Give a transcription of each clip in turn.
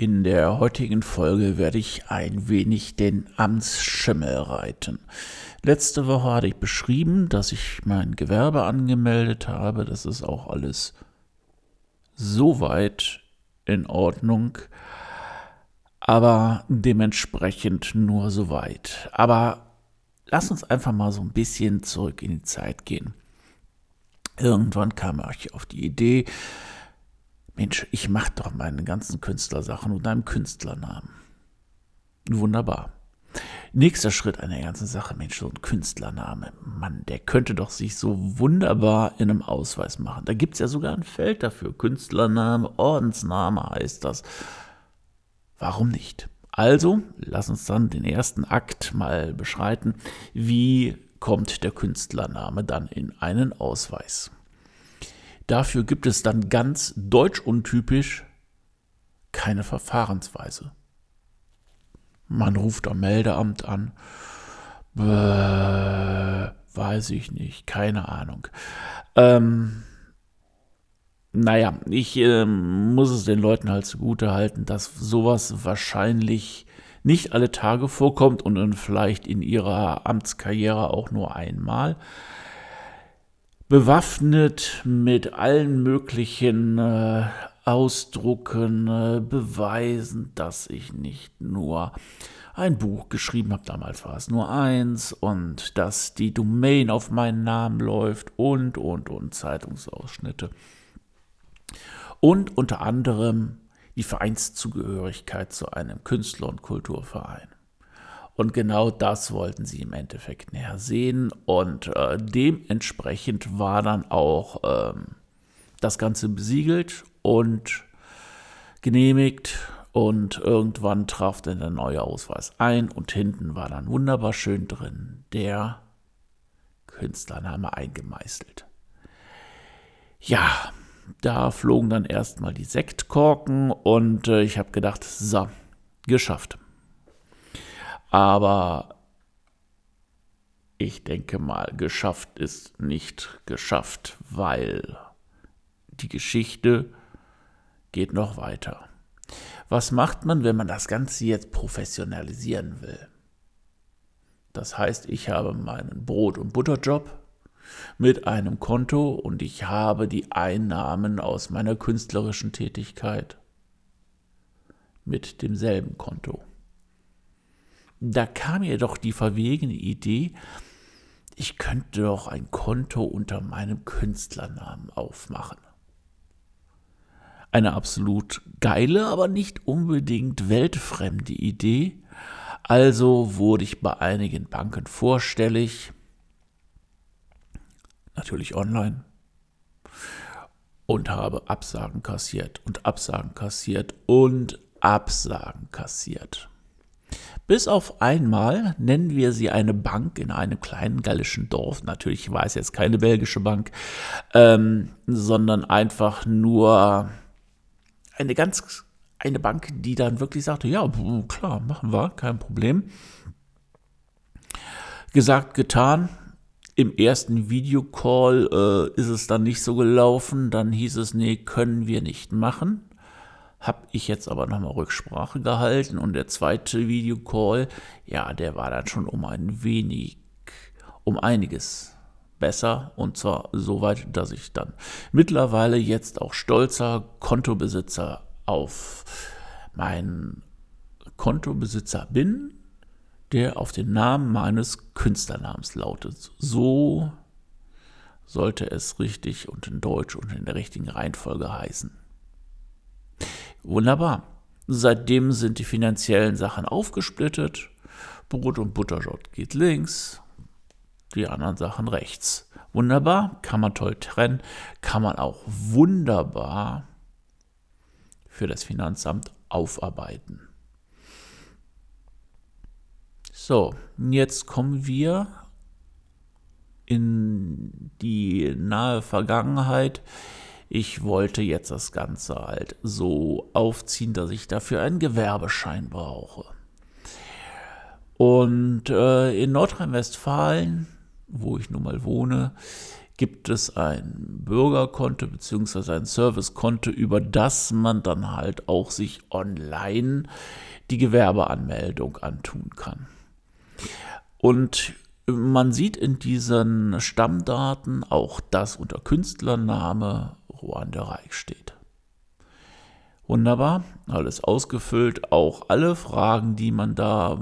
In der heutigen Folge werde ich ein wenig den Amtsschimmel reiten. Letzte Woche hatte ich beschrieben, dass ich mein Gewerbe angemeldet habe. Das ist auch alles soweit in Ordnung, aber dementsprechend nur soweit. Aber lass uns einfach mal so ein bisschen zurück in die Zeit gehen. Irgendwann kam ich auf die Idee, Mensch, ich mache doch meine ganzen Künstlersachen unter einem Künstlernamen. Wunderbar. Nächster Schritt der ganzen Sache, Mensch, so ein Künstlername, Mann, der könnte doch sich so wunderbar in einem Ausweis machen. Da gibt es ja sogar ein Feld dafür. Künstlername, Ordensname heißt das. Warum nicht? Also, lass uns dann den ersten Akt mal beschreiten. Wie kommt der Künstlername dann in einen Ausweis? Dafür gibt es dann ganz deutschuntypisch keine Verfahrensweise. Man ruft am Meldeamt an. Bäh, weiß ich nicht, keine Ahnung. Ähm, naja, ich äh, muss es den Leuten halt zugute halten, dass sowas wahrscheinlich nicht alle Tage vorkommt und vielleicht in ihrer Amtskarriere auch nur einmal bewaffnet mit allen möglichen äh, Ausdrucken, äh, Beweisen, dass ich nicht nur ein Buch geschrieben habe, damals war es nur eins, und dass die Domain auf meinen Namen läuft und, und, und Zeitungsausschnitte. Und unter anderem die Vereinszugehörigkeit zu einem Künstler- und Kulturverein. Und genau das wollten sie im Endeffekt näher sehen. Und äh, dementsprechend war dann auch ähm, das Ganze besiegelt und genehmigt. Und irgendwann traf dann der neue Ausweis ein und hinten war dann wunderbar schön drin der Künstlername eingemeißelt. Ja, da flogen dann erstmal die Sektkorken und äh, ich habe gedacht, so, geschafft. Aber ich denke mal, geschafft ist nicht geschafft, weil die Geschichte geht noch weiter. Was macht man, wenn man das Ganze jetzt professionalisieren will? Das heißt, ich habe meinen Brot- und Butterjob mit einem Konto und ich habe die Einnahmen aus meiner künstlerischen Tätigkeit mit demselben Konto. Da kam mir doch die verwegene Idee, ich könnte doch ein Konto unter meinem Künstlernamen aufmachen. Eine absolut geile, aber nicht unbedingt weltfremde Idee. Also wurde ich bei einigen Banken vorstellig, natürlich online, und habe Absagen kassiert und Absagen kassiert und Absagen kassiert. Bis auf einmal nennen wir sie eine Bank in einem kleinen gallischen Dorf. Natürlich war es jetzt keine belgische Bank, ähm, sondern einfach nur eine ganz, eine Bank, die dann wirklich sagte, ja, klar, machen wir, kein Problem. Gesagt, getan. Im ersten Videocall äh, ist es dann nicht so gelaufen. Dann hieß es, nee, können wir nicht machen. Habe ich jetzt aber nochmal Rücksprache gehalten und der zweite Videocall, ja, der war dann schon um ein wenig, um einiges besser und zwar so weit, dass ich dann mittlerweile jetzt auch stolzer Kontobesitzer auf meinen Kontobesitzer bin, der auf den Namen meines Künstlernamens lautet. So sollte es richtig und in Deutsch und in der richtigen Reihenfolge heißen. Wunderbar. Seitdem sind die finanziellen Sachen aufgesplittet. Brot- und Butterjod geht links, die anderen Sachen rechts. Wunderbar, kann man toll trennen, kann man auch wunderbar für das Finanzamt aufarbeiten. So, jetzt kommen wir in die nahe Vergangenheit. Ich wollte jetzt das Ganze halt so aufziehen, dass ich dafür einen Gewerbeschein brauche. Und äh, in Nordrhein-Westfalen, wo ich nun mal wohne, gibt es ein Bürgerkonto bzw. ein Servicekonto, über das man dann halt auch sich online die Gewerbeanmeldung antun kann. Und man sieht in diesen Stammdaten auch, dass unter Künstlername Ruanda Reich steht. Wunderbar, alles ausgefüllt, auch alle Fragen, die man da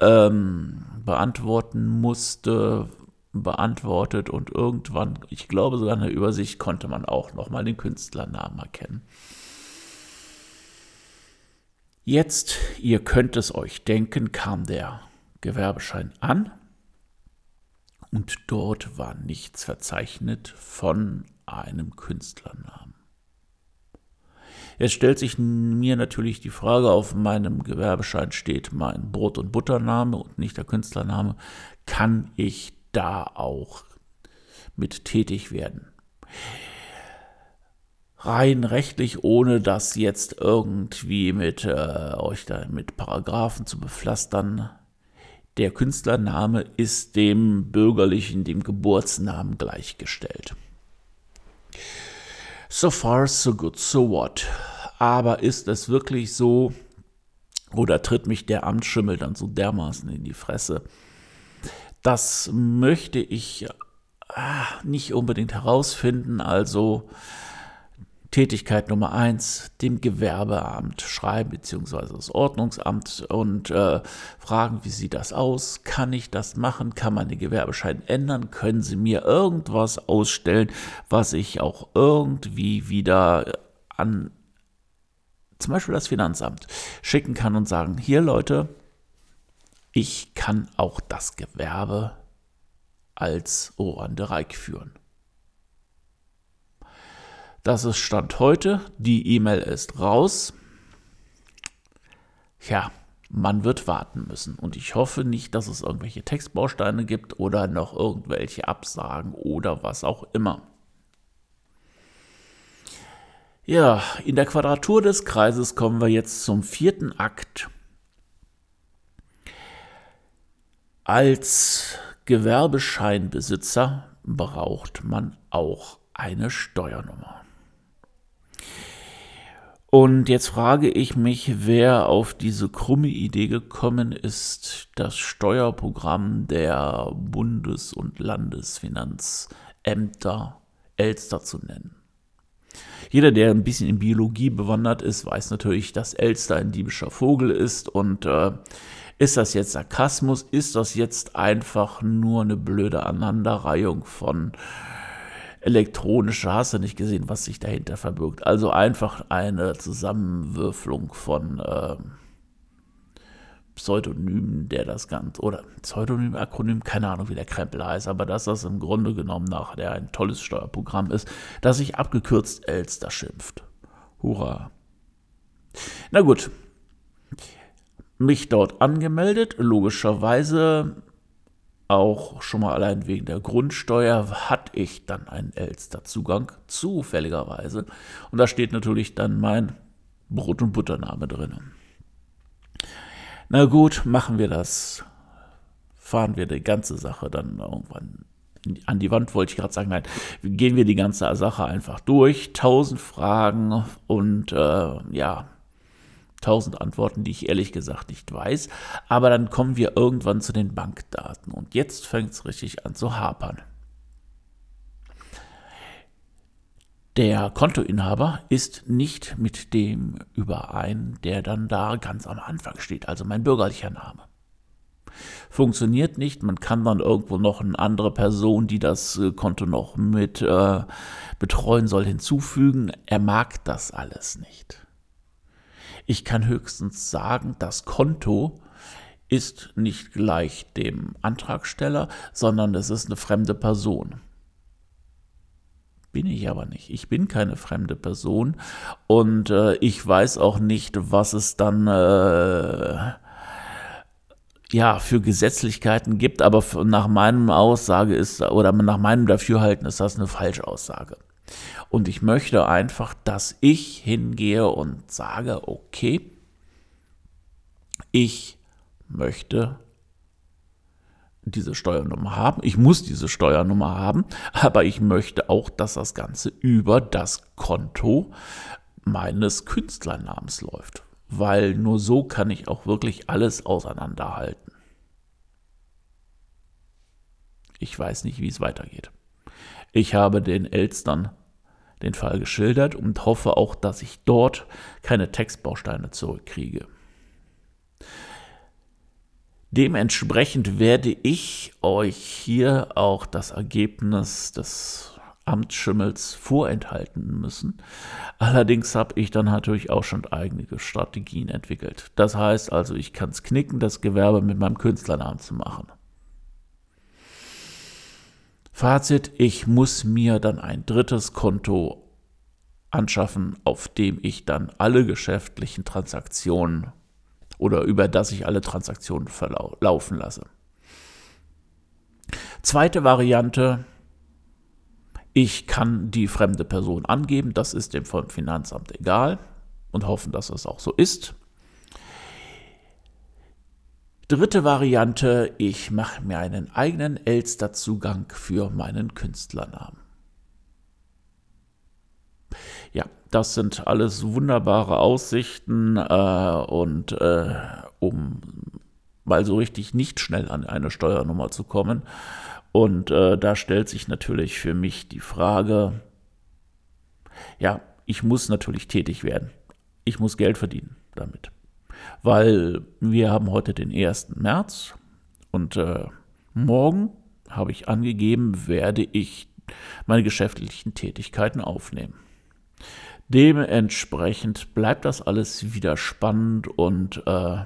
ähm, beantworten musste, beantwortet und irgendwann, ich glaube sogar in der Übersicht, konnte man auch nochmal den Künstlernamen erkennen. Jetzt, ihr könnt es euch denken, kam der Gewerbeschein an und dort war nichts verzeichnet von einem Künstlernamen. Jetzt stellt sich mir natürlich die Frage, auf meinem Gewerbeschein steht mein Brot- und Buttername und nicht der Künstlername. Kann ich da auch mit tätig werden? Rein rechtlich, ohne das jetzt irgendwie mit äh, euch da mit Paragraphen zu bepflastern. Der Künstlername ist dem bürgerlichen, dem Geburtsnamen gleichgestellt. So far, so good, so what? Aber ist es wirklich so, oder tritt mich der Amtsschimmel dann so dermaßen in die Fresse? Das möchte ich ah, nicht unbedingt herausfinden. Also Tätigkeit Nummer eins, dem Gewerbeamt schreiben, beziehungsweise das Ordnungsamt und äh, fragen, wie sieht das aus? Kann ich das machen? Kann man den Gewerbeschein ändern? Können Sie mir irgendwas ausstellen, was ich auch irgendwie wieder an zum Beispiel das Finanzamt schicken kann und sagen, hier Leute, ich kann auch das Gewerbe als Orandereik führen. Das ist Stand heute. Die E-Mail ist raus. Ja, man wird warten müssen. Und ich hoffe nicht, dass es irgendwelche Textbausteine gibt oder noch irgendwelche Absagen oder was auch immer. Ja, in der Quadratur des Kreises kommen wir jetzt zum vierten Akt. Als Gewerbescheinbesitzer braucht man auch eine Steuernummer. Und jetzt frage ich mich, wer auf diese krumme Idee gekommen ist, das Steuerprogramm der Bundes- und Landesfinanzämter Elster zu nennen. Jeder, der ein bisschen in Biologie bewandert ist, weiß natürlich, dass Elster ein diebischer Vogel ist. Und äh, ist das jetzt Sarkasmus? Ist das jetzt einfach nur eine blöde Aneinanderreihung von elektronische, hast du nicht gesehen, was sich dahinter verbirgt. Also einfach eine Zusammenwürfelung von äh, Pseudonymen, der das Ganze, oder Pseudonym, Akronym, keine Ahnung, wie der Krempel heißt, aber dass das im Grunde genommen nachher ein tolles Steuerprogramm ist, das sich abgekürzt Elster schimpft. Hurra. Na gut. Mich dort angemeldet, logischerweise auch schon mal allein wegen der Grundsteuer hatte ich dann einen Elster-Zugang, zufälligerweise. Und da steht natürlich dann mein Brot- und Buttername drin. Na gut, machen wir das. Fahren wir die ganze Sache dann irgendwann an die Wand, wollte ich gerade sagen. Nein, gehen wir die ganze Sache einfach durch. Tausend Fragen und äh, ja, tausend Antworten, die ich ehrlich gesagt nicht weiß. Aber dann kommen wir irgendwann zu den Bankdaten. Und jetzt fängt es richtig an zu hapern. Der Kontoinhaber ist nicht mit dem überein, der dann da ganz am Anfang steht, also mein bürgerlicher Name. Funktioniert nicht, man kann dann irgendwo noch eine andere Person, die das äh, Konto noch mit äh, betreuen soll, hinzufügen. Er mag das alles nicht. Ich kann höchstens sagen, das Konto ist nicht gleich dem Antragsteller, sondern es ist eine fremde Person. Bin ich aber nicht. Ich bin keine fremde Person und äh, ich weiß auch nicht, was es dann äh, ja, für Gesetzlichkeiten gibt, aber nach meinem Aussage ist, oder nach meinem Dafürhalten ist das eine Falschaussage. Und ich möchte einfach, dass ich hingehe und sage, okay, ich möchte diese Steuernummer haben. Ich muss diese Steuernummer haben, aber ich möchte auch, dass das Ganze über das Konto meines Künstlernamens läuft weil nur so kann ich auch wirklich alles auseinanderhalten. Ich weiß nicht, wie es weitergeht. Ich habe den Elstern den Fall geschildert und hoffe auch, dass ich dort keine Textbausteine zurückkriege. Dementsprechend werde ich euch hier auch das Ergebnis des Amtsschimmels vorenthalten müssen. Allerdings habe ich dann natürlich auch schon eigene Strategien entwickelt. Das heißt also, ich kann es knicken, das Gewerbe mit meinem Künstlernamen zu machen. Fazit, ich muss mir dann ein drittes Konto anschaffen, auf dem ich dann alle geschäftlichen Transaktionen oder über das ich alle Transaktionen verlaufen lasse. Zweite Variante, ich kann die fremde Person angeben, das ist dem Finanzamt egal und hoffen, dass es auch so ist. Dritte Variante, ich mache mir einen eigenen Elster-Zugang für meinen Künstlernamen. Ja, das sind alles wunderbare Aussichten äh, und äh, um mal so richtig nicht schnell an eine Steuernummer zu kommen, und äh, da stellt sich natürlich für mich die Frage, ja, ich muss natürlich tätig werden. Ich muss Geld verdienen damit. Weil wir haben heute den 1. März und äh, morgen habe ich angegeben, werde ich meine geschäftlichen Tätigkeiten aufnehmen. Dementsprechend bleibt das alles wieder spannend und äh,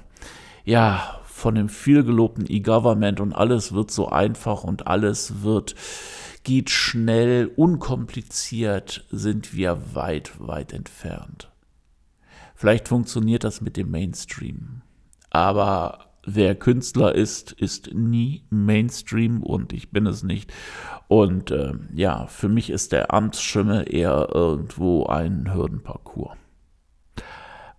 ja, von dem vielgelobten E-Government und alles wird so einfach und alles wird geht schnell, unkompliziert, sind wir weit, weit entfernt. Vielleicht funktioniert das mit dem Mainstream, aber wer Künstler ist, ist nie Mainstream und ich bin es nicht. Und äh, ja, für mich ist der Amtsschimmel eher irgendwo ein Hürdenparcours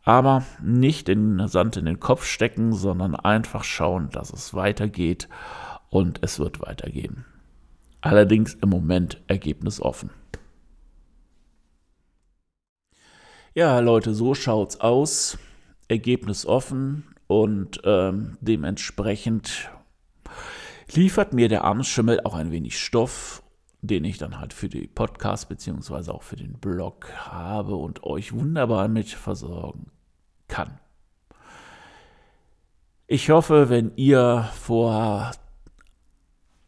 aber nicht den Sand in den Kopf stecken, sondern einfach schauen, dass es weitergeht und es wird weitergehen. Allerdings im Moment ergebnisoffen. Ja, Leute, so schaut's aus. Ergebnisoffen und ähm, dementsprechend liefert mir der Armschimmel auch ein wenig Stoff, den ich dann halt für die Podcast beziehungsweise auch für den Blog habe und euch wunderbar mit versorgen kann. Ich hoffe, wenn ihr vor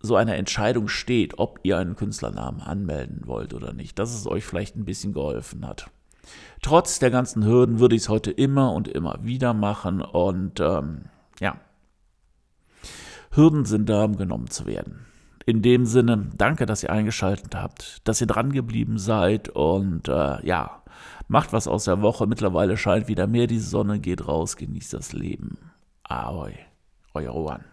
so einer Entscheidung steht, ob ihr einen Künstlernamen anmelden wollt oder nicht, dass es euch vielleicht ein bisschen geholfen hat. Trotz der ganzen Hürden würde ich es heute immer und immer wieder machen und ähm, ja, Hürden sind da, um genommen zu werden. In dem Sinne, danke, dass ihr eingeschaltet habt, dass ihr dran geblieben seid und äh, ja, Macht was aus der Woche. Mittlerweile scheint wieder mehr die Sonne. Geht raus, genießt das Leben. Ahoi, euer Rohan.